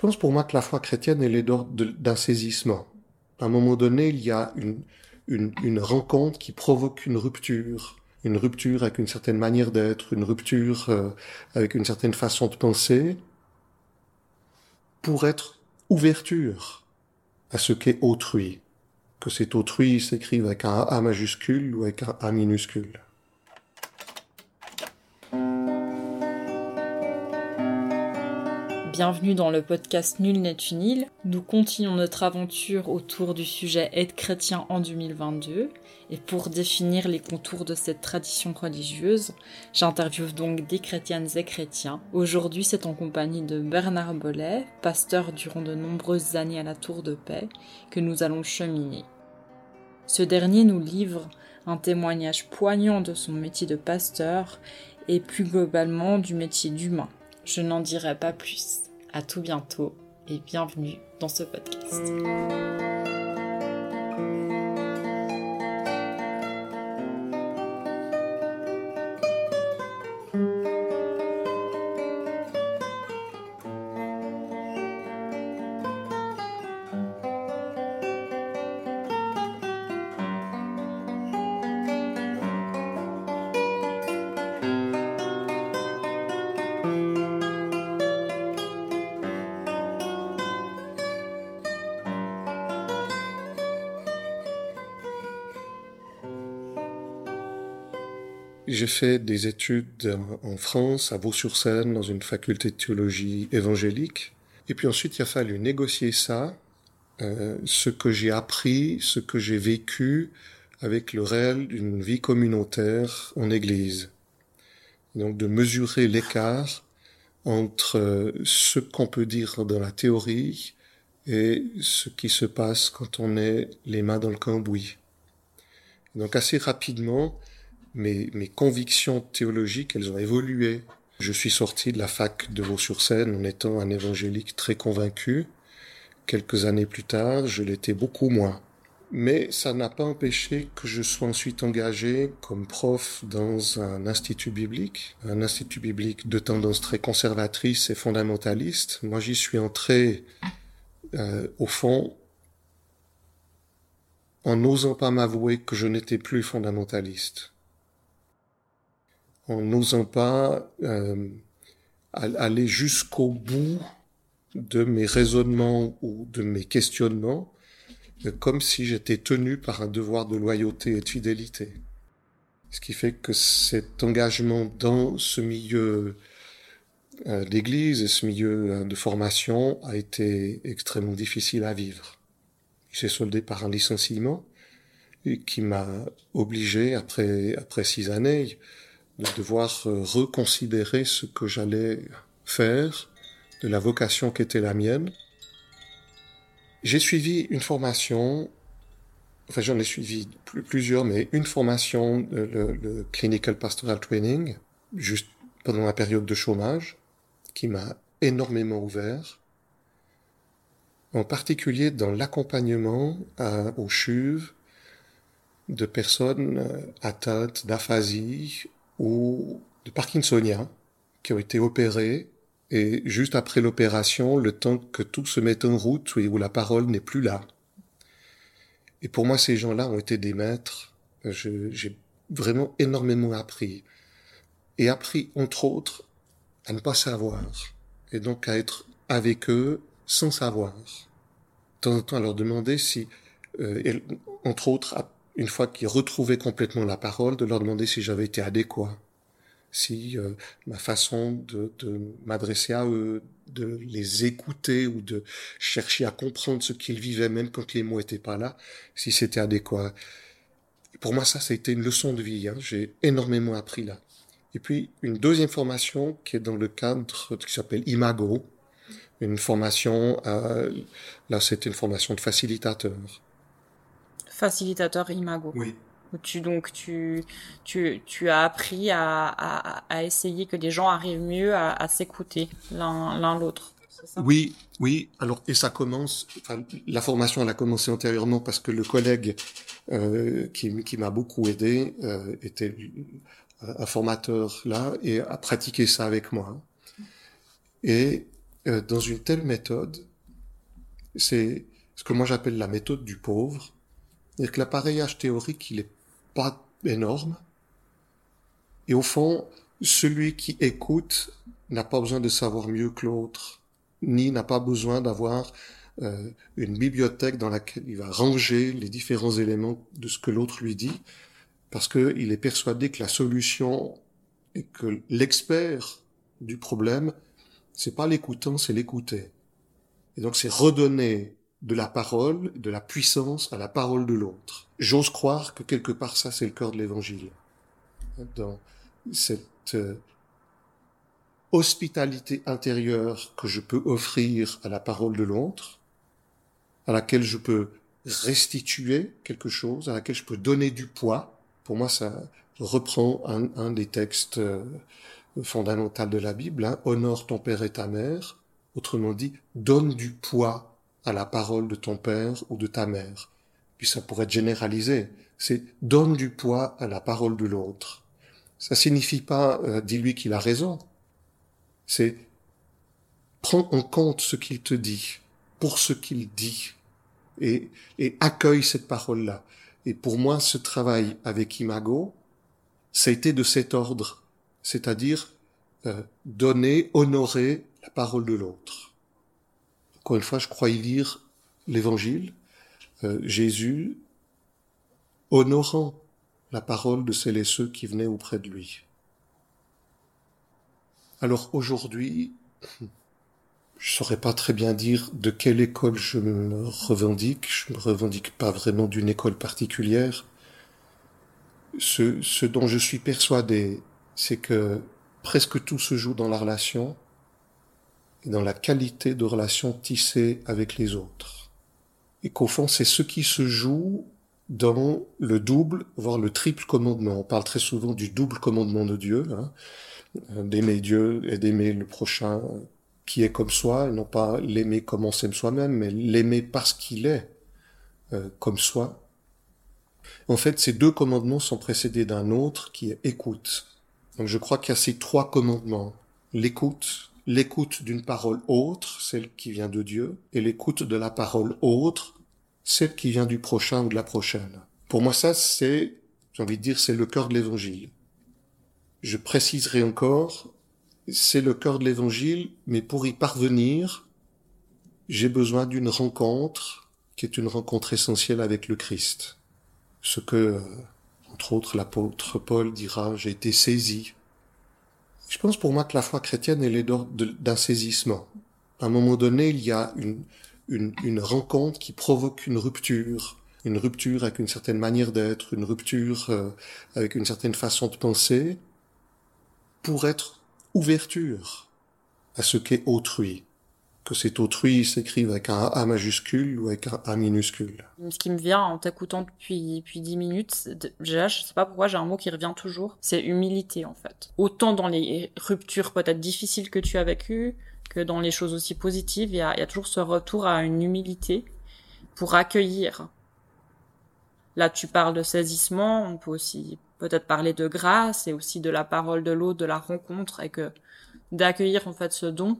pense pour moi que la foi chrétienne, elle est d'un saisissement. À un moment donné, il y a une, une, une rencontre qui provoque une rupture, une rupture avec une certaine manière d'être, une rupture euh, avec une certaine façon de penser, pour être ouverture à ce qu'est autrui, que cet autrui s'écrive avec un A majuscule ou avec un A minuscule. Bienvenue dans le podcast Nul n'est une Nous continuons notre aventure autour du sujet Être chrétien en 2022. Et pour définir les contours de cette tradition religieuse, j'interviewe donc des chrétiennes et chrétiens. Aujourd'hui, c'est en compagnie de Bernard Bollet, pasteur durant de nombreuses années à la Tour de Paix, que nous allons cheminer. Ce dernier nous livre un témoignage poignant de son métier de pasteur et plus globalement du métier d'humain. Je n'en dirai pas plus. À tout bientôt et bienvenue dans ce podcast. J'ai fait des études en France, à Vaux-sur-Seine, dans une faculté de théologie évangélique. Et puis ensuite, il a fallu négocier ça, euh, ce que j'ai appris, ce que j'ai vécu avec le réel d'une vie communautaire en Église. Donc de mesurer l'écart entre euh, ce qu'on peut dire dans la théorie et ce qui se passe quand on est les mains dans le cambouis. Donc assez rapidement, mes, mes convictions théologiques, elles ont évolué. Je suis sorti de la fac de Vaux-sur-Seine en étant un évangélique très convaincu. Quelques années plus tard, je l'étais beaucoup moins. Mais ça n'a pas empêché que je sois ensuite engagé comme prof dans un institut biblique, un institut biblique de tendance très conservatrice et fondamentaliste. Moi, j'y suis entré, euh, au fond, en n'osant pas m'avouer que je n'étais plus fondamentaliste en n'osant pas euh, aller jusqu'au bout de mes raisonnements ou de mes questionnements, euh, comme si j'étais tenu par un devoir de loyauté et de fidélité. Ce qui fait que cet engagement dans ce milieu euh, d'église et ce milieu de formation a été extrêmement difficile à vivre. Il s'est soldé par un licenciement qui m'a obligé, après, après six années, de devoir euh, reconsidérer ce que j'allais faire, de la vocation qui était la mienne. J'ai suivi une formation, enfin j'en ai suivi plusieurs, mais une formation, le, le Clinical Pastoral Training, juste pendant la période de chômage, qui m'a énormément ouvert, en particulier dans l'accompagnement aux chuves de personnes euh, atteintes d'aphasie ou de Parkinsoniens qui ont été opérés et juste après l'opération, le temps que tout se mette en route où la parole n'est plus là. Et pour moi, ces gens-là ont été des maîtres. J'ai vraiment énormément appris. Et appris, entre autres, à ne pas savoir. Et donc à être avec eux sans savoir. De temps en temps, à leur demander si, euh, entre autres, une fois qu'ils retrouvaient complètement la parole, de leur demander si j'avais été adéquat, si euh, ma façon de, m'adresser à eux, de les écouter ou de chercher à comprendre ce qu'ils vivaient même quand les mots étaient pas là, si c'était adéquat. Pour moi, ça, ça a été une leçon de vie. Hein. J'ai énormément appris là. Et puis, une deuxième formation qui est dans le cadre qui s'appelle Imago, une formation, euh, là, c'était une formation de facilitateur facilitateur Imago. Oui. Tu, donc tu, tu, tu as appris à, à, à essayer que les gens arrivent mieux à, à s'écouter l'un l'autre. Oui, oui. Alors et ça commence. Enfin, la formation elle a commencé antérieurement parce que le collègue euh, qui, qui m'a beaucoup aidé euh, était un formateur là et a pratiqué ça avec moi. Et euh, dans une telle méthode, c'est ce que moi j'appelle la méthode du pauvre. C'est-à-dire que l'appareillage théorique, il est pas énorme. Et au fond, celui qui écoute n'a pas besoin de savoir mieux que l'autre, ni n'a pas besoin d'avoir euh, une bibliothèque dans laquelle il va ranger les différents éléments de ce que l'autre lui dit, parce qu'il est persuadé que la solution et que l'expert du problème, c'est pas l'écoutant, c'est l'écouter. Et donc c'est redonner de la parole, de la puissance à la parole de l'autre. J'ose croire que quelque part ça c'est le cœur de l'évangile. Dans cette euh, hospitalité intérieure que je peux offrir à la parole de l'autre, à laquelle je peux restituer quelque chose, à laquelle je peux donner du poids. Pour moi, ça reprend un, des textes euh, fondamentaux de la Bible, hein, honore ton père et ta mère. Autrement dit, donne du poids à la parole de ton père ou de ta mère. Puis ça pourrait être généralisé. C'est donne du poids à la parole de l'autre. Ça signifie pas euh, dis-lui qu'il a raison. C'est prends en compte ce qu'il te dit pour ce qu'il dit et, et accueille cette parole-là. Et pour moi, ce travail avec Imago, ça a été de cet ordre, c'est-à-dire euh, donner, honorer la parole de l'autre. Encore une fois, je crois y lire l'Évangile, euh, Jésus honorant la parole de celles et ceux qui venaient auprès de lui. Alors aujourd'hui, je saurais pas très bien dire de quelle école je me revendique. Je me revendique pas vraiment d'une école particulière. Ce, ce dont je suis persuadé, c'est que presque tout se joue dans la relation et dans la qualité de relation tissée avec les autres. Et qu'au fond, c'est ce qui se joue dans le double, voire le triple commandement. On parle très souvent du double commandement de Dieu, hein, d'aimer Dieu et d'aimer le prochain qui est comme soi, et non pas l'aimer comme on s'aime soi-même, mais l'aimer parce qu'il est euh, comme soi. En fait, ces deux commandements sont précédés d'un autre qui est écoute. Donc je crois qu'il y a ces trois commandements. L'écoute, l'écoute d'une parole autre, celle qui vient de Dieu, et l'écoute de la parole autre, celle qui vient du prochain ou de la prochaine. Pour moi, ça, c'est, j'ai envie de dire, c'est le cœur de l'évangile. Je préciserai encore, c'est le cœur de l'évangile, mais pour y parvenir, j'ai besoin d'une rencontre qui est une rencontre essentielle avec le Christ. Ce que, entre autres, l'apôtre Paul dira, j'ai été saisi. Je pense pour moi que la foi chrétienne, elle est d'un saisissement. À un moment donné, il y a une, une, rencontre qui provoque une rupture, une rupture avec une certaine manière d'être, une rupture euh, avec une certaine façon de penser, pour être ouverture à ce qu'est autrui. Que cet autrui s'écrive avec un A majuscule ou avec un A minuscule. Ce qui me vient en t'écoutant depuis, depuis 10 minutes, déjà, je sais pas pourquoi j'ai un mot qui revient toujours, c'est humilité en fait. Autant dans les ruptures peut-être difficiles que tu as vécues, que dans les choses aussi positives, il y a, y a toujours ce retour à une humilité pour accueillir. Là, tu parles de saisissement, on peut aussi peut-être parler de grâce et aussi de la parole de l'autre, de la rencontre et que d'accueillir en fait ce don.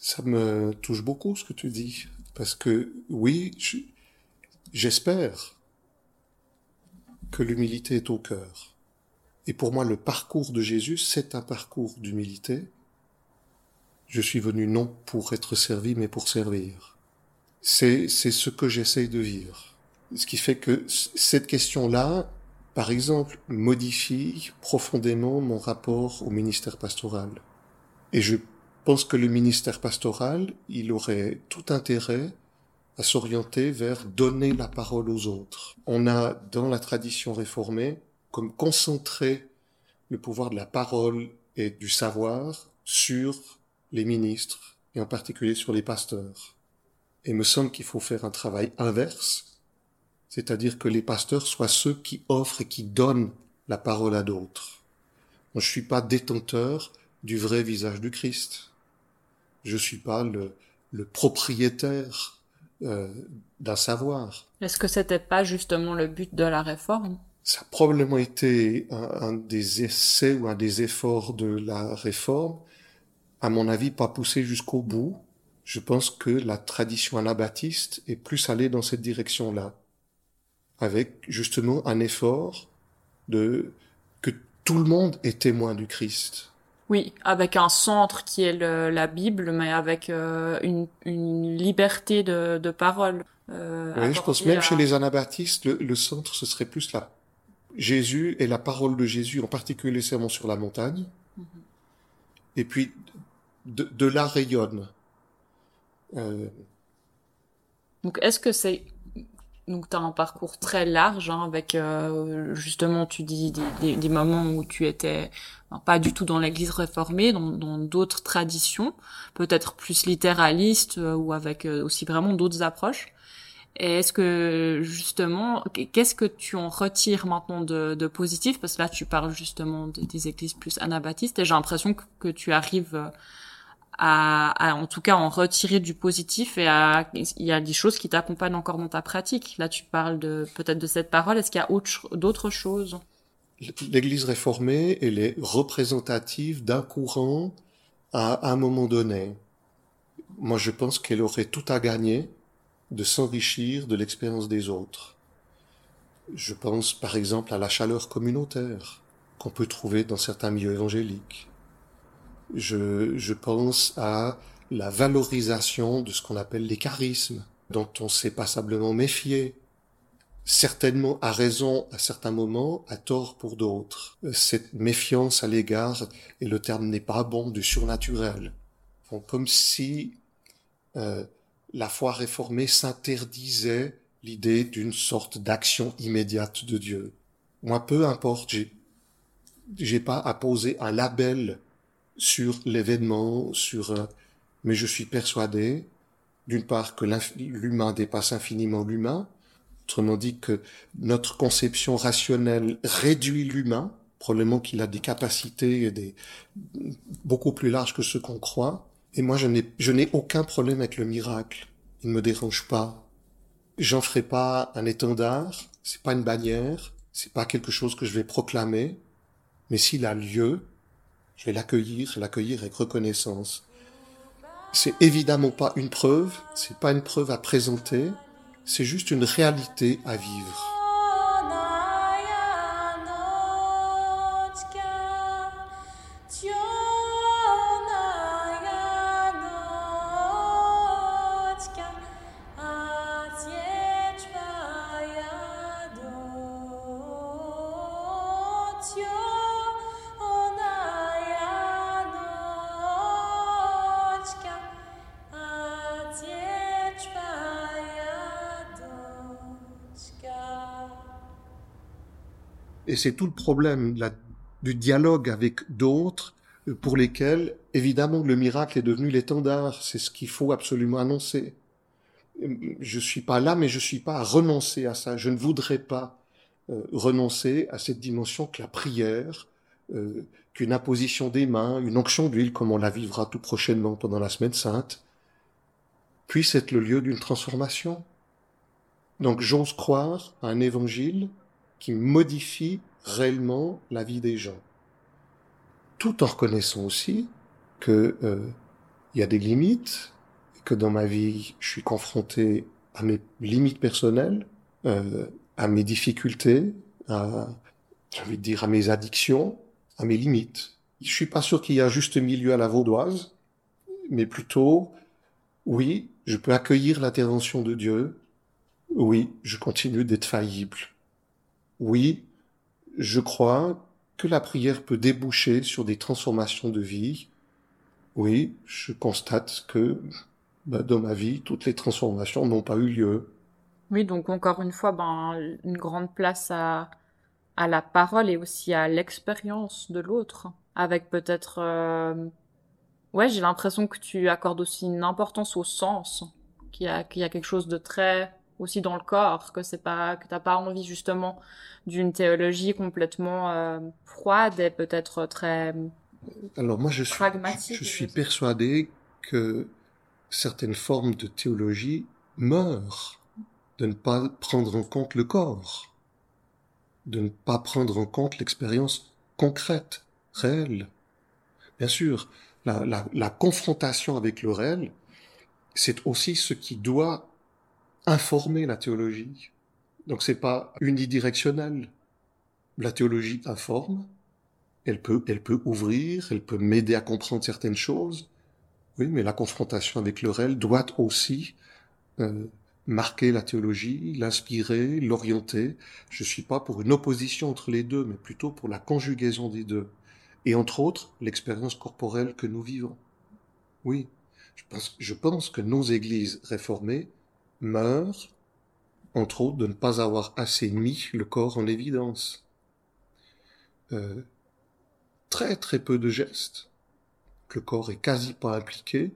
Ça me touche beaucoup ce que tu dis parce que oui, j'espère que l'humilité est au cœur. Et pour moi, le parcours de Jésus, c'est un parcours d'humilité je suis venu non pour être servi, mais pour servir. C'est, c'est ce que j'essaye de vivre. Ce qui fait que cette question-là, par exemple, modifie profondément mon rapport au ministère pastoral. Et je pense que le ministère pastoral, il aurait tout intérêt à s'orienter vers donner la parole aux autres. On a, dans la tradition réformée, comme concentré le pouvoir de la parole et du savoir sur les ministres, et en particulier sur les pasteurs. Et il me semble qu'il faut faire un travail inverse, c'est-à-dire que les pasteurs soient ceux qui offrent et qui donnent la parole à d'autres. Je suis pas détenteur du vrai visage du Christ. Je suis pas le, le propriétaire euh, d'un savoir. Est-ce que c'était pas justement le but de la réforme? Ça a probablement été un, un, des essais ou un des efforts de la réforme, à mon avis, pas poussé jusqu'au bout. Je pense que la tradition anabaptiste est plus allée dans cette direction-là, avec justement un effort de que tout le monde est témoin du Christ. Oui, avec un centre qui est la Bible, mais avec euh, une, une, liberté de, de parole. Euh, oui, je pense même chez les anabaptistes, le, le, centre, ce serait plus la Jésus et la parole de Jésus, en particulier les sermons sur la montagne. Mm-hmm. Et puis, de, de là rayonne. Euh... Donc, est-ce que c'est donc tu as un parcours très large hein, avec euh, justement tu dis des, des, des, moments où tu étais pas du tout dans l'Église réformée, dans d'autres traditions, peut-être plus littéralistes euh, ou avec euh, aussi vraiment d'autres approches. Et est-ce que justement, qu'est-ce que tu en retires maintenant de, de, positif? Parce que là, tu parles justement des églises plus anabaptistes, et j'ai l'impression que, que, tu arrives à, à, en tout cas, en retirer du positif et à, il y a des choses qui t'accompagnent encore dans ta pratique. Là, tu parles de peut-être de cette parole. Est-ce qu'il y a d'autres choses? L'Église réformée, elle est représentative d'un courant à un moment donné. Moi, je pense qu'elle aurait tout à gagner de s'enrichir de l'expérience des autres. Je pense par exemple à la chaleur communautaire qu'on peut trouver dans certains milieux évangéliques. Je, je pense à la valorisation de ce qu'on appelle les charismes, dont on s'est passablement méfié, certainement à raison à certains moments, à tort pour d'autres. Cette méfiance à l'égard, et le terme n'est pas bon, du surnaturel. comme si euh, la foi réformée s'interdisait l'idée d'une sorte d'action immédiate de Dieu. Moi, peu importe, j'ai, j'ai pas à poser un label sur l'événement, sur, euh, mais je suis persuadé, d'une part, que l'humain dépasse infiniment l'humain, autrement dit que notre conception rationnelle réduit l'humain, probablement qu'il a des capacités des, beaucoup plus larges que ce qu'on croit, et moi, je n'ai, je n'ai aucun problème avec le miracle. Il ne me dérange pas. J'en ferai pas un étendard. C'est pas une bannière. C'est pas quelque chose que je vais proclamer. Mais s'il a lieu, je vais l'accueillir, l'accueillir avec reconnaissance. C'est évidemment pas une preuve. C'est pas une preuve à présenter. C'est juste une réalité à vivre. Et c'est tout le problème du dialogue avec d'autres euh, pour lesquels, évidemment, le miracle est devenu l'étendard. C'est ce qu'il faut absolument annoncer. Je suis pas là, mais je suis pas à renoncer à ça. Je ne voudrais pas euh, renoncer à cette dimension que la prière, euh, qu'une imposition des mains, une onction d'huile, comme on la vivra tout prochainement pendant la semaine sainte, puisse être le lieu d'une transformation. Donc j'ose croire à un évangile qui modifie réellement la vie des gens. Tout en reconnaissant aussi que euh, il y a des limites, que dans ma vie, je suis confronté à mes limites personnelles, euh, à mes difficultés, à, j'ai envie de dire, à mes addictions, à mes limites. Je suis pas sûr qu'il y un juste milieu à la vaudoise, mais plutôt, oui, je peux accueillir l'intervention de Dieu. Oui, je continue d'être faillible oui, je crois que la prière peut déboucher sur des transformations de vie. Oui, je constate que bah, dans ma vie, toutes les transformations n'ont pas eu lieu. Oui, donc encore une fois, ben, une grande place à, à la parole et aussi à l'expérience de l'autre, avec peut-être... Euh... Ouais, j'ai l'impression que tu accordes aussi une importance au sens, qu'il y qu'il y a quelque chose de très aussi dans le corps, que c'est pas que t'as pas envie justement d'une théologie complètement euh, froide et peut-être très alors moi je suis je, suis persuadé que certaines formes de théologie meurent de ne pas prendre en compte le corps, de ne pas prendre en compte l'expérience concrète, réelle. Bien sûr, la, confrontation avec le réel, c'est aussi ce qui doit informer la théologie. Donc c'est pas unidirectionnel. La théologie informe, elle peut, elle peut ouvrir, elle peut m'aider à comprendre certaines choses. Oui, mais la confrontation avec le réel doit aussi euh, marquer la théologie, l'inspirer, l'orienter. Je suis pas pour une opposition entre les deux, mais plutôt pour la conjugaison des deux. Et entre autres, l'expérience corporelle que nous vivons. Oui, je pense, je pense que nos églises réformées meurent, entre autres, de ne pas avoir assez mis le corps en évidence. Euh, très très peu de gestes. Le corps est quasi pas impliqué.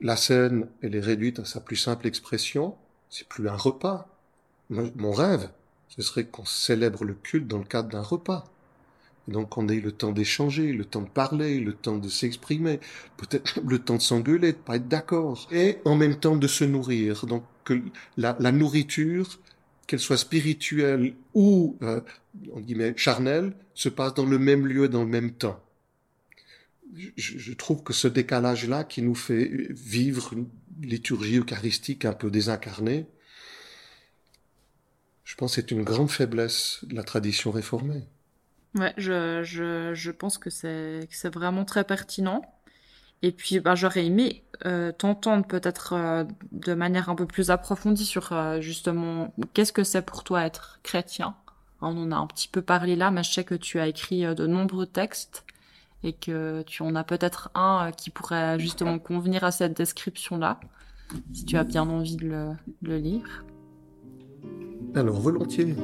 La scène, elle est réduite à sa plus simple expression. C'est plus un repas. Mon rêve, ce serait qu'on célèbre le culte dans le cadre d'un repas. Donc on ait le temps d'échanger, le temps de parler, le temps de s'exprimer, peut-être le temps de s'engueuler, de pas être d'accord, et en même temps de se nourrir. Donc que la, la nourriture, qu'elle soit spirituelle ou euh, en guillemets charnelle, se passe dans le même lieu, dans le même temps. Je, je trouve que ce décalage-là qui nous fait vivre une liturgie eucharistique un peu désincarnée, je pense que c'est une grande faiblesse de la tradition réformée. Ouais, je, je, je pense que c'est vraiment très pertinent. Et puis, bah, j'aurais aimé euh, t'entendre peut-être euh, de manière un peu plus approfondie sur euh, justement qu'est-ce que c'est pour toi être chrétien? On en a un petit peu parlé là, mais je sais que tu as écrit de nombreux textes et que tu en as peut-être un qui pourrait justement convenir à cette description-là, si tu as bien envie de le, de le lire. Alors, volontiers.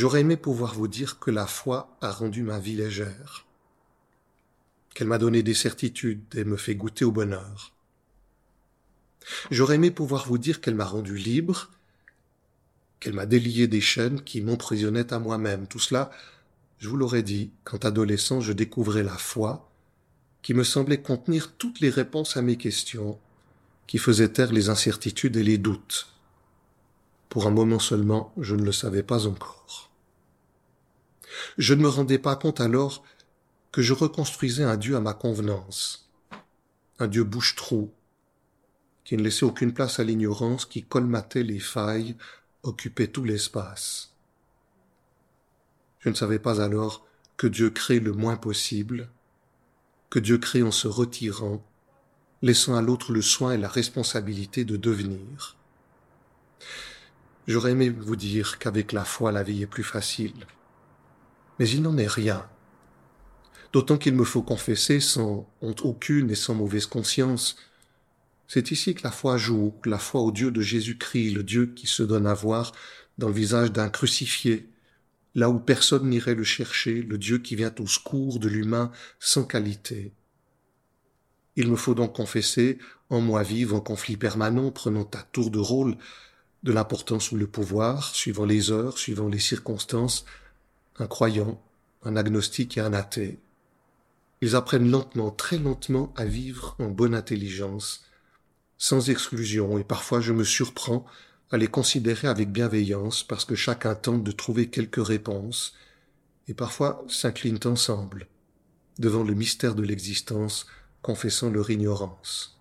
J'aurais aimé pouvoir vous dire que la foi a rendu ma vie légère, qu'elle m'a donné des certitudes et me fait goûter au bonheur. J'aurais aimé pouvoir vous dire qu'elle m'a rendu libre, qu'elle m'a délié des chaînes qui m'emprisonnaient à moi-même. Tout cela, je vous l'aurais dit, quand adolescent je découvrais la foi, qui me semblait contenir toutes les réponses à mes questions, qui faisait taire les incertitudes et les doutes. Pour un moment seulement, je ne le savais pas encore. Je ne me rendais pas compte alors que je reconstruisais un Dieu à ma convenance, un Dieu bouche-trou, qui ne laissait aucune place à l'ignorance, qui colmatait les failles, occupait tout l'espace. Je ne savais pas alors que Dieu crée le moins possible, que Dieu crée en se retirant, laissant à l'autre le soin et la responsabilité de devenir. J'aurais aimé vous dire qu'avec la foi la vie est plus facile, mais il n'en est rien. D'autant qu'il me faut confesser sans honte aucune et sans mauvaise conscience. C'est ici que la foi joue, la foi au Dieu de Jésus-Christ, le Dieu qui se donne à voir dans le visage d'un crucifié, là où personne n'irait le chercher, le Dieu qui vient au secours de l'humain sans qualité. Il me faut donc confesser, en moi vivre en conflit permanent, prenant à tour de rôle de l'importance ou le pouvoir, suivant les heures, suivant les circonstances, un croyant, un agnostique et un athée. Ils apprennent lentement, très lentement à vivre en bonne intelligence, sans exclusion, et parfois je me surprends à les considérer avec bienveillance parce que chacun tente de trouver quelques réponses, et parfois s'inclinent ensemble devant le mystère de l'existence, confessant leur ignorance.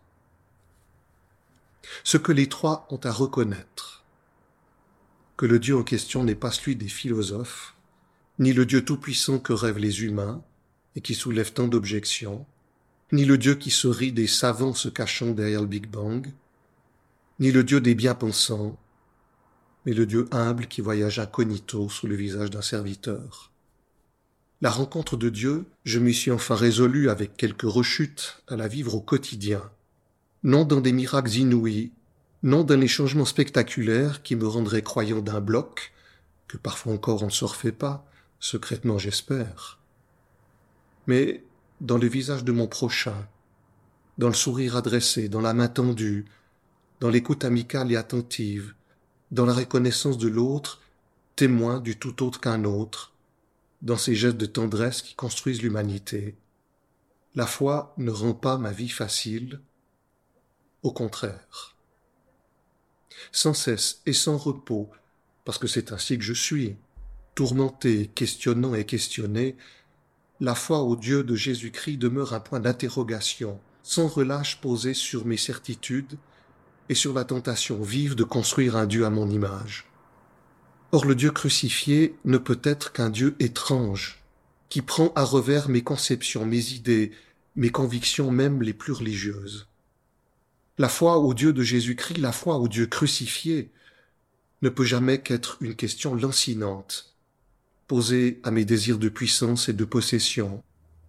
Ce que les trois ont à reconnaître, que le Dieu en question n'est pas celui des philosophes, ni le Dieu tout-puissant que rêvent les humains et qui soulève tant d'objections, ni le Dieu qui se rit des savants se cachant derrière le Big Bang, ni le Dieu des bien-pensants, mais le Dieu humble qui voyage incognito sous le visage d'un serviteur. La rencontre de Dieu, je m'y suis enfin résolu avec quelques rechutes à la vivre au quotidien, non dans des miracles inouïs, non dans les changements spectaculaires qui me rendraient croyant d'un bloc, que parfois encore on ne se refait pas, secrètement j'espère, mais dans le visage de mon prochain, dans le sourire adressé, dans la main tendue, dans l'écoute amicale et attentive, dans la reconnaissance de l'autre témoin du tout autre qu'un autre, dans ces gestes de tendresse qui construisent l'humanité. La foi ne rend pas ma vie facile, au contraire. Sans cesse et sans repos, parce que c'est ainsi que je suis, tourmenté, questionnant et questionné, la foi au Dieu de Jésus-Christ demeure un point d'interrogation, sans relâche posé sur mes certitudes et sur la tentation vive de construire un Dieu à mon image. Or le Dieu crucifié ne peut être qu'un Dieu étrange, qui prend à revers mes conceptions, mes idées, mes convictions même les plus religieuses. La foi au Dieu de Jésus-Christ, la foi au Dieu crucifié, ne peut jamais qu'être une question lancinante, posée à mes désirs de puissance et de possession,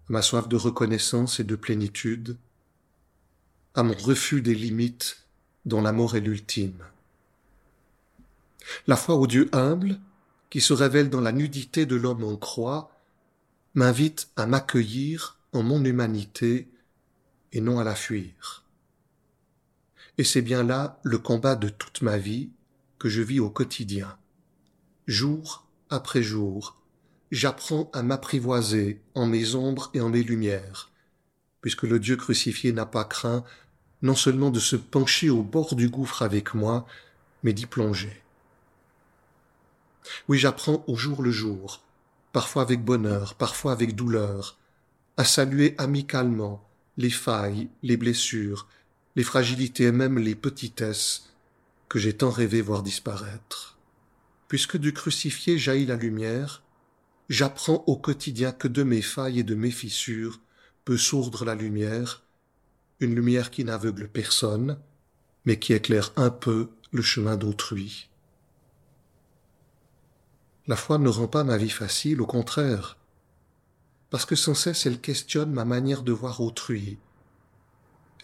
à ma soif de reconnaissance et de plénitude, à mon refus des limites dont la mort est l'ultime. La foi au Dieu humble, qui se révèle dans la nudité de l'homme en croix, m'invite à m'accueillir en mon humanité et non à la fuir. Et c'est bien là le combat de toute ma vie que je vis au quotidien. Jour après jour, j'apprends à m'apprivoiser en mes ombres et en mes lumières, puisque le Dieu crucifié n'a pas craint non seulement de se pencher au bord du gouffre avec moi, mais d'y plonger. Oui, j'apprends au jour le jour, parfois avec bonheur, parfois avec douleur, à saluer amicalement les failles, les blessures, les fragilités et même les petitesses que j'ai tant rêvé voir disparaître. Puisque du crucifié jaillit la lumière, j'apprends au quotidien que de mes failles et de mes fissures peut sourdre la lumière, une lumière qui n'aveugle personne, mais qui éclaire un peu le chemin d'autrui. La foi ne rend pas ma vie facile, au contraire, parce que sans cesse elle questionne ma manière de voir autrui,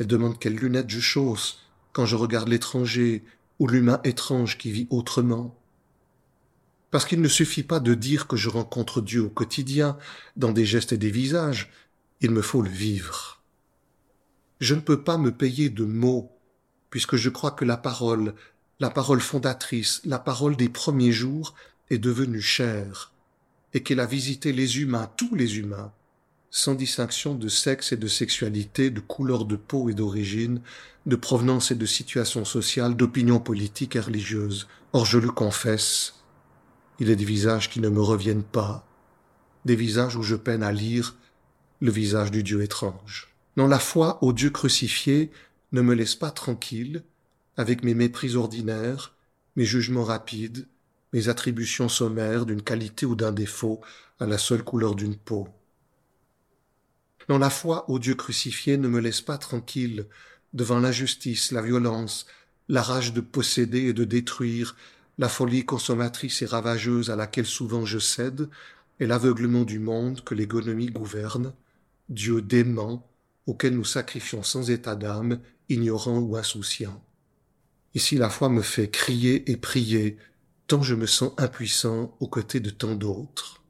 elle demande quelles lunettes je chausse quand je regarde l'étranger ou l'humain étrange qui vit autrement. Parce qu'il ne suffit pas de dire que je rencontre Dieu au quotidien, dans des gestes et des visages, il me faut le vivre. Je ne peux pas me payer de mots, puisque je crois que la parole, la parole fondatrice, la parole des premiers jours, est devenue chère, et qu'elle a visité les humains, tous les humains, sans distinction de sexe et de sexualité, de couleur de peau et d'origine, de provenance et de situation sociale, d'opinion politique et religieuse. Or, je le confesse, il est des visages qui ne me reviennent pas, des visages où je peine à lire le visage du Dieu étrange. Non, la foi au Dieu crucifié ne me laisse pas tranquille avec mes mépris ordinaires, mes jugements rapides, mes attributions sommaires d'une qualité ou d'un défaut à la seule couleur d'une peau. Non, la foi au Dieu crucifié ne me laisse pas tranquille devant l'injustice, la violence, la rage de posséder et de détruire, la folie consommatrice et ravageuse à laquelle souvent je cède, et l'aveuglement du monde que l'économie gouverne, Dieu dément auquel nous sacrifions sans état d'âme, ignorant ou insouciant. Ici la foi me fait crier et prier, tant je me sens impuissant aux côtés de tant d'autres.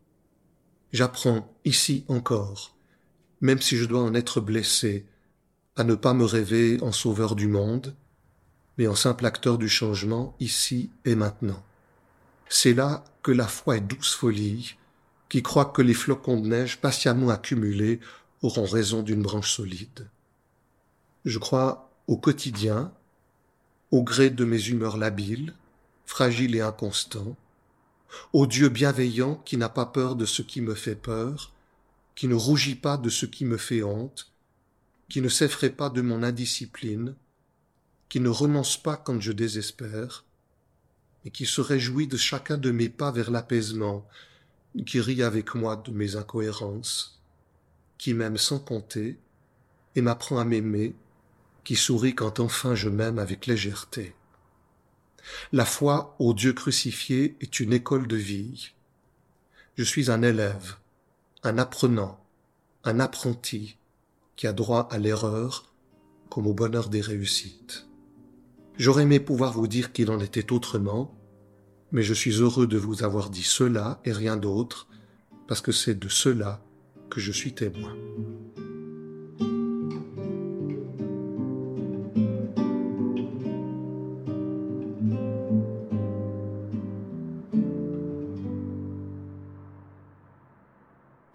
J'apprends, ici encore, même si je dois en être blessé, à ne pas me rêver en sauveur du monde, mais en simple acteur du changement ici et maintenant. C'est là que la foi est douce folie, qui croit que les flocons de neige patiemment accumulés auront raison d'une branche solide. Je crois au quotidien, au gré de mes humeurs labiles, fragiles et inconstants, au Dieu bienveillant qui n'a pas peur de ce qui me fait peur, qui ne rougit pas de ce qui me fait honte, qui ne s'effraie pas de mon indiscipline, qui ne renonce pas quand je désespère, et qui se réjouit de chacun de mes pas vers l'apaisement, qui rit avec moi de mes incohérences, qui m'aime sans compter, et m'apprend à m'aimer, qui sourit quand enfin je m'aime avec légèreté. La foi au Dieu crucifié est une école de vie. Je suis un élève, un apprenant, un apprenti qui a droit à l'erreur comme au bonheur des réussites. J'aurais aimé pouvoir vous dire qu'il en était autrement, mais je suis heureux de vous avoir dit cela et rien d'autre, parce que c'est de cela que je suis témoin.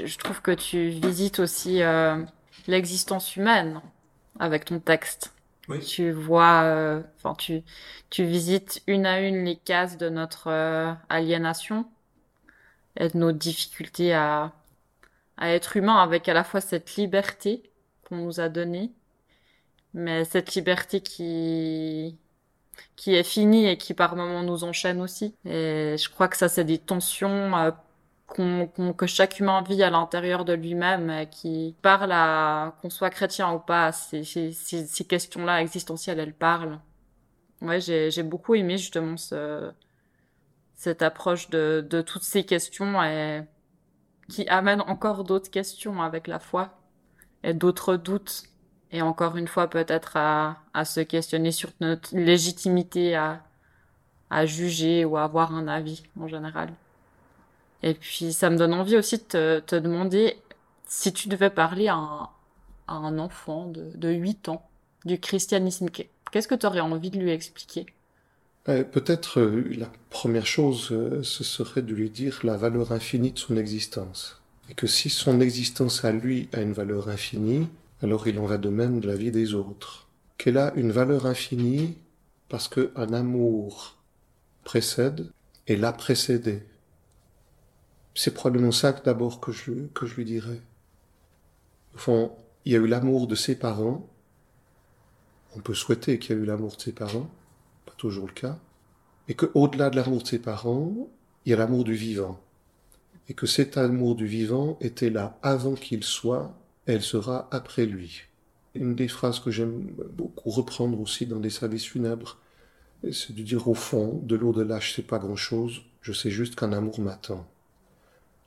Je trouve que tu visites aussi euh, l'existence humaine avec ton texte. Tu vois, euh, enfin tu tu visites une à une les cases de notre euh, aliénation et de nos difficultés à à être humain avec à la fois cette liberté qu'on nous a donnée, mais cette liberté qui qui est finie et qui par moments nous enchaîne aussi. Et je crois que ça c'est des tensions euh, que chaque humain vit à l'intérieur de lui-même, euh, qui parle à qu'on soit chrétien ou pas, ces, ces, ces questions-là existentielles, elles parlent. Ouais, j'ai beaucoup aimé justement ce, cette approche de, de toutes ces questions et qui amène encore d'autres questions avec la foi et d'autres doutes et encore une fois peut-être à, à se questionner sur notre légitimité à, à juger ou à avoir un avis en général. Et puis ça me donne envie aussi de te, demander si tu devais parler à un, à un enfant de, de 8 ans du christianisme, qu'est-ce que tu aurais envie de lui expliquer? Euh, Peut-être euh, la première chose, euh, ce serait de lui dire la valeur infinie de son existence. Et que si son existence à lui a une valeur infinie, alors il en va de même de la vie des autres. Qu'elle a une valeur infinie parce qu'un amour précède et l'a précédé. C'est probablement ça d'abord que je, que je lui dirais. Au fond, il y a eu l'amour de ses parents. On peut souhaiter qu'il y ait eu l'amour de ses parents, pas toujours le cas. Et qu'au-delà de l'amour de ses parents, il y a l'amour du vivant. Et que cet amour du vivant était là avant qu'il soit, elle sera après lui. Une des phrases que j'aime beaucoup reprendre aussi dans des services funèbres, c'est de dire au fond, de l'au-delà, je sais pas grand chose, je sais juste qu'un amour m'attend.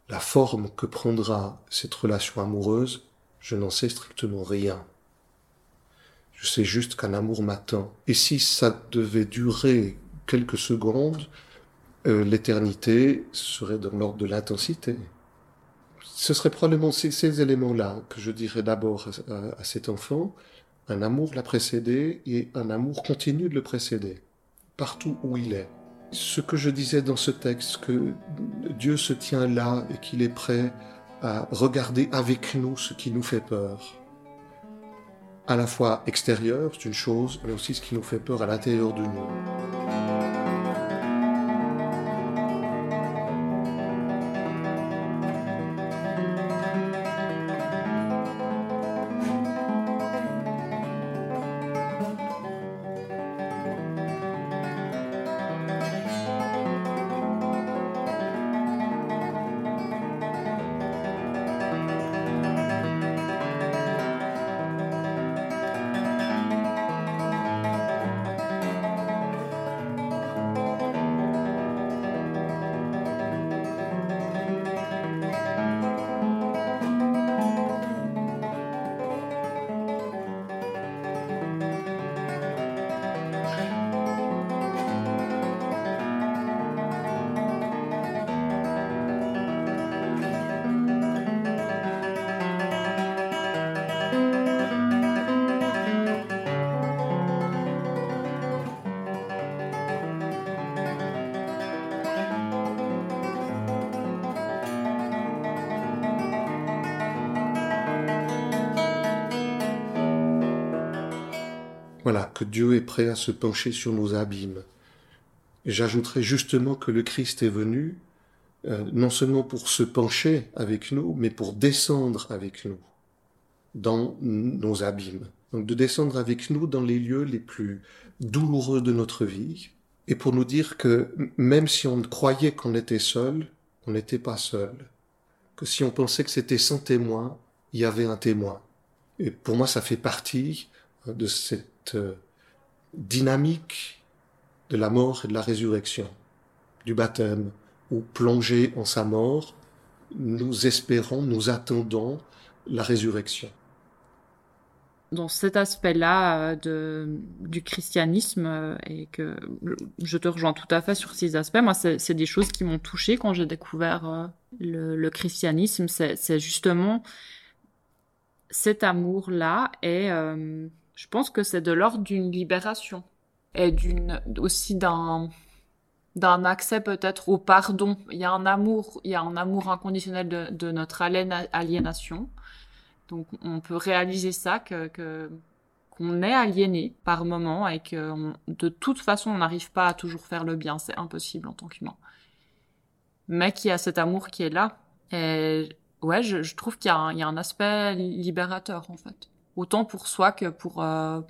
La forme que prendra cette relation amoureuse, je n'en sais strictement rien. Je sais juste qu'un amour m'attend. Et si ça devait durer quelques secondes, euh, l'éternité serait dans l'ordre de l'intensité. Ce serait probablement ces, éléments-là que je dirais d'abord à, à, cet enfant. Un amour l'a précédé et un amour continue de le précéder, partout où il est ce que je disais dans ce texte, que Dieu se tient là et qu'il est prêt à regarder avec nous ce qui nous fait peur. À la fois extérieur, c'est une chose, mais aussi ce qui nous fait peur à l'intérieur de nous. Voilà, que Dieu est prêt à se pencher sur nos abîmes. J'ajouterais justement que le Christ est venu euh, non seulement pour se pencher avec nous, mais pour descendre avec nous dans nos abîmes. Donc de descendre avec nous dans les lieux les plus douloureux de notre vie, et pour nous dire que même si on croyait qu'on était seul, on n'était pas seul. Que si on pensait que c'était sans témoin, il y avait un témoin. Et pour moi, ça fait partie de cette euh, dynamique de la mort et de la résurrection, du baptême, où plongé en sa mort, nous espérons, nous attendons la résurrection. Dans cet aspect-là euh, du christianisme, euh, et que je te rejoins tout à fait sur ces aspects, moi, c'est des choses qui m'ont touché quand j'ai découvert le, le christianisme. C'est justement cet amour-là et je pense que c'est de l'ordre d'une libération et d'une aussi d'un d'un accès peut-être au pardon. Il y a un amour, il y a un amour inconditionnel de, notre aliénation. Donc on peut réaliser ça que qu'on est aliéné par moment et que de toute façon on n'arrive pas à toujours faire le bien, c'est impossible en tant qu'humain. Mais qu'il y a cet amour qui est là. Et ouais, je, je trouve qu'il y, y, a un aspect libérateur en fait, autant pour soi que pour euh,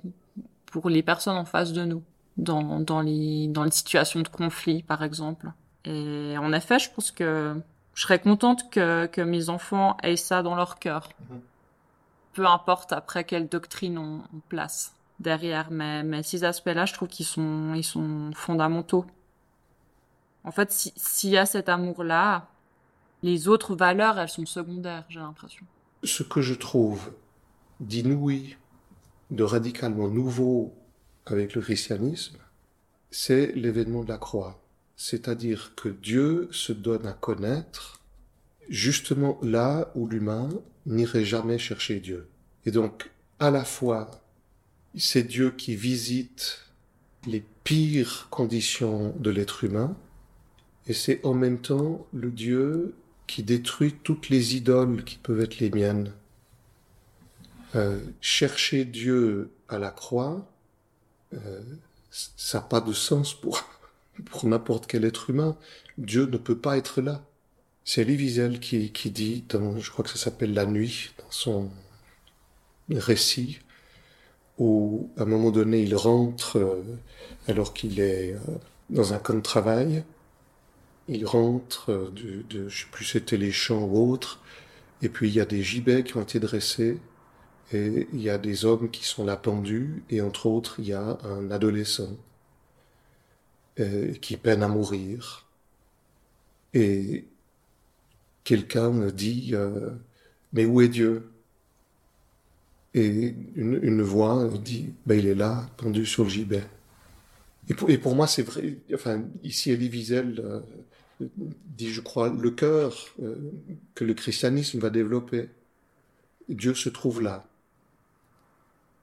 pour les personnes en face de nous, dans dans les dans les situations de conflit par exemple. Et en effet, je pense que je serais contente que que mes enfants aient ça dans leur cœur. Mm-hmm peu importe après quelle doctrine on, place derrière. Mais, mais ces aspects-là, je trouve qu'ils sont, ils sont fondamentaux. En fait, s'il y a cet amour-là, les autres valeurs, elles sont secondaires, j'ai l'impression. Ce que je trouve d'inouï, de radicalement nouveau avec le christianisme, c'est l'événement de la croix. C'est-à-dire que Dieu se donne à connaître justement là où l'humain n'irait jamais chercher Dieu. Et donc, à la fois, c'est Dieu qui visite les pires conditions de l'être humain, et c'est en même temps le Dieu qui détruit toutes les idoles qui peuvent être les miennes. Euh, chercher Dieu à la croix, euh, ça n'a pas de sens pour, n'importe quel être humain. Dieu ne peut pas être là. C'est Elie qui, qui dit, je crois que ça s'appelle La Nuit, dans son récit, où à un moment donné il rentre, euh, alors qu'il est dans un camp de travail, il rentre de, de je sais plus c'était les champs ou autre, et puis il y a des gibets qui ont été dressés, et il y a des hommes qui sont là pendus, et entre autres il y a un adolescent qui peine à mourir. Et quelqu'un me dit, euh, mais où est Dieu? Et une, une, voix dit, ben, il est là, pendu sur le gibet. Et pour, moi, c'est vrai, enfin, ici, Elie Wiesel euh, dit, je crois, le cœur euh, que le christianisme va développer. Dieu se trouve là.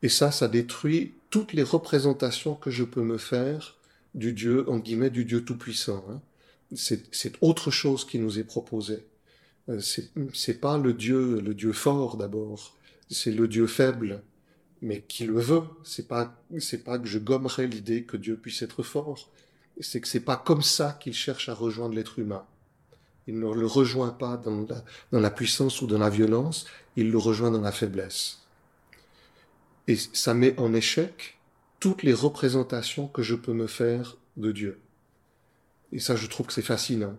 Et ça, ça détruit toutes les représentations que je peux me faire du Dieu, en guillemets, du Dieu tout-puissant. Hein. C'est autre chose qui nous est proposé. Euh, c'est pas le Dieu, le Dieu fort d'abord, c'est le Dieu faible, mais qui le veut. C'est pas, c'est pas que je gommerai l'idée que Dieu puisse être fort. C'est que c'est pas comme ça qu'il cherche à rejoindre l'être humain. Il ne le rejoint pas dans la puissance ou dans la violence, il le rejoint dans la faiblesse. Et ça met en échec toutes les représentations que je peux me faire de Dieu. Et ça, je trouve que c'est fascinant.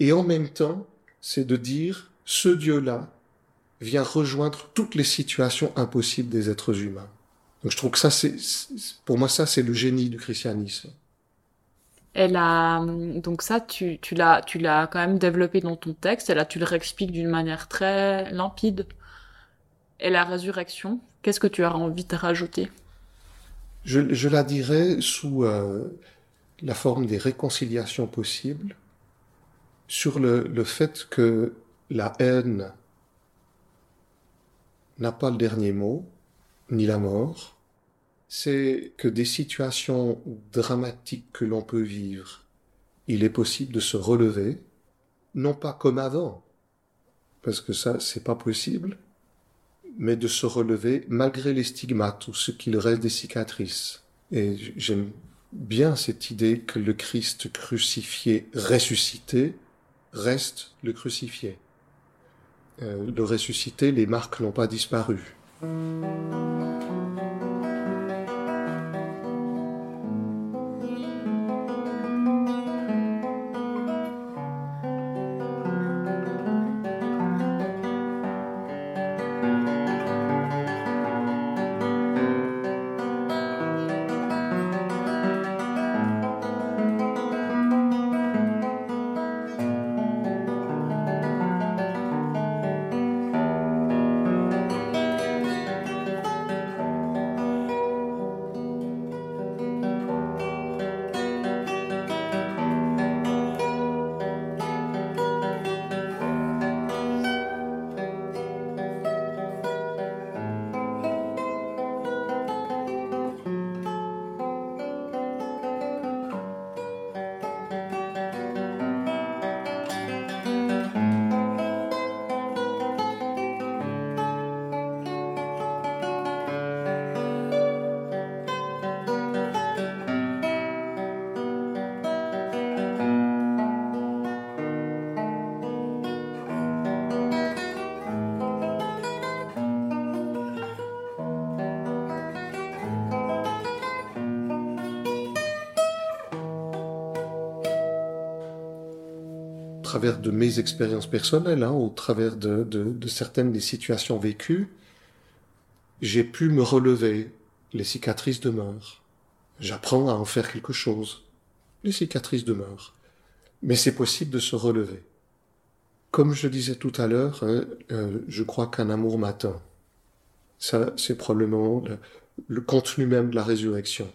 Et en même temps, c'est de dire ce Dieu-là vient rejoindre toutes les situations impossibles des êtres humains. Donc je trouve que ça, c'est, pour moi, ça, c'est le génie du christianisme. Elle a, donc ça, tu, l'as, tu l'as quand même développé dans ton texte, et là, tu le réexpliques d'une manière très limpide. Et la résurrection, qu'est-ce que tu as envie de rajouter? Je, je, la dirais sous euh, la forme des réconciliations possibles, sur le, le fait que la haine n'a pas le dernier mot, ni la mort, c'est que des situations dramatiques que l'on peut vivre, il est possible de se relever, non pas comme avant, parce que ça, c'est pas possible, mais de se relever malgré les stigmates ou ce qu'il reste des cicatrices. Et j'aime bien cette idée que le Christ crucifié, ressuscité, reste le crucifié. Euh, le ressuscité, les marques n'ont pas disparu. Travers de mes expériences personnelles, hein, au travers de, certaines des situations vécues, j'ai pu me relever. Les cicatrices demeurent. J'apprends à en faire quelque chose. Les cicatrices demeurent. Mais c'est possible de se relever. Comme je disais tout à l'heure, hein, euh, je crois qu'un amour m'atteint. Ça, c'est probablement le, contenu même de la résurrection.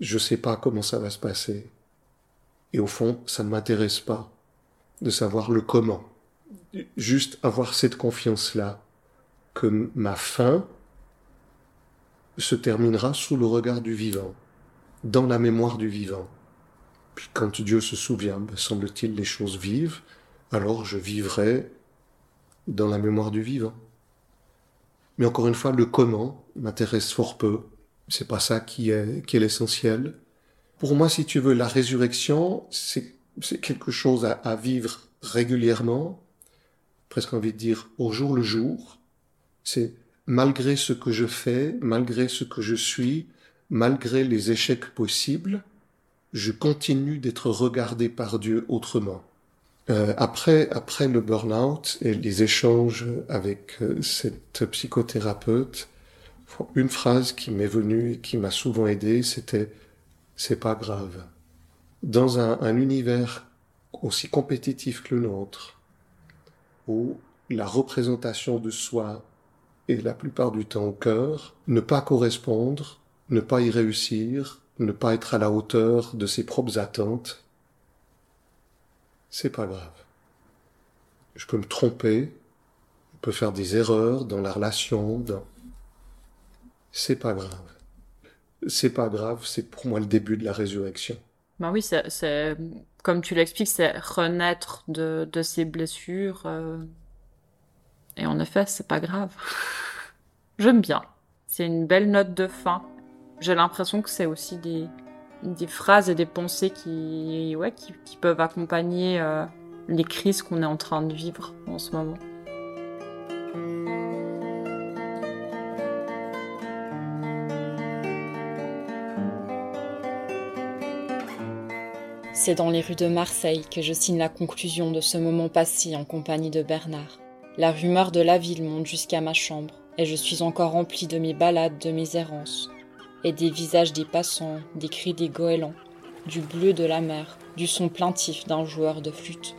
Je sais pas comment ça va se passer. Et au fond, ça ne m'intéresse pas de savoir le comment. Juste avoir cette confiance-là que ma fin se terminera sous le regard du vivant, dans la mémoire du vivant. Puis quand Dieu se souvient, me semble-t-il, les choses vivent, alors je vivrai dans la mémoire du vivant. Mais encore une fois, le comment m'intéresse fort peu. C'est pas ça qui est, qui est l'essentiel. Pour moi, si tu veux, la résurrection, c'est, quelque chose à, à vivre régulièrement, presque envie de dire au jour le jour. C'est malgré ce que je fais, malgré ce que je suis, malgré les échecs possibles, je continue d'être regardé par Dieu autrement. Euh, après, après le burn-out et les échanges avec euh, cette psychothérapeute, une phrase qui m'est venue et qui m'a souvent aidé, c'était c'est pas grave. Dans un, un univers aussi compétitif que le nôtre, où la représentation de soi est la plupart du temps au cœur, ne pas correspondre, ne pas y réussir, ne pas être à la hauteur de ses propres attentes, c'est pas grave. Je peux me tromper, je peux faire des erreurs dans la relation, dans... c'est pas grave. C'est pas grave, c'est pour moi le début de la résurrection. Ben oui, c'est, comme tu l'expliques, c'est renaître de, de ses blessures. Euh, et en effet, c'est pas grave. J'aime bien. C'est une belle note de fin. J'ai l'impression que c'est aussi des, des phrases et des pensées qui, ouais, qui peuvent accompagner euh, les crises qu'on est en train de vivre en ce moment. C'est dans les rues de Marseille que je signe la conclusion de ce moment passé en compagnie de Bernard. La rumeur de la ville monte jusqu'à ma chambre, et je suis encore rempli de mes balades, de mes errances et des visages des passants, des cris des goélands, du bleu de la mer, du son plaintif d'un joueur de flûte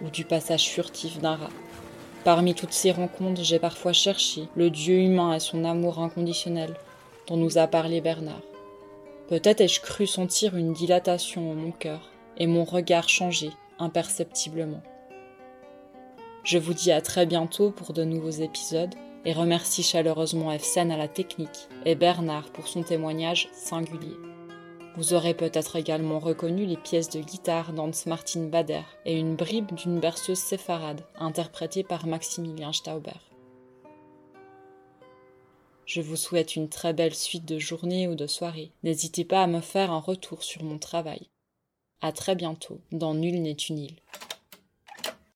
ou du passage furtif d'un rat. Parmi toutes ces rencontres, j'ai parfois cherché le Dieu humain et son amour inconditionnel dont nous a parlé Bernard. Peut-être ai-je cru sentir une dilatation en mon cœur et mon regard changer imperceptiblement. Je vous dis à très bientôt pour de nouveaux épisodes et remercie chaleureusement Efsen à la technique et Bernard pour son témoignage singulier. Vous aurez peut-être également reconnu les pièces de guitare d'Hans Martin Bader et une bribe d'une berceuse séfarade interprétée par Maximilien Stauber. Je vous souhaite une très belle suite de journée ou de soirée. N'hésitez pas à me faire un retour sur mon travail. À très bientôt dans Nul n'est une île.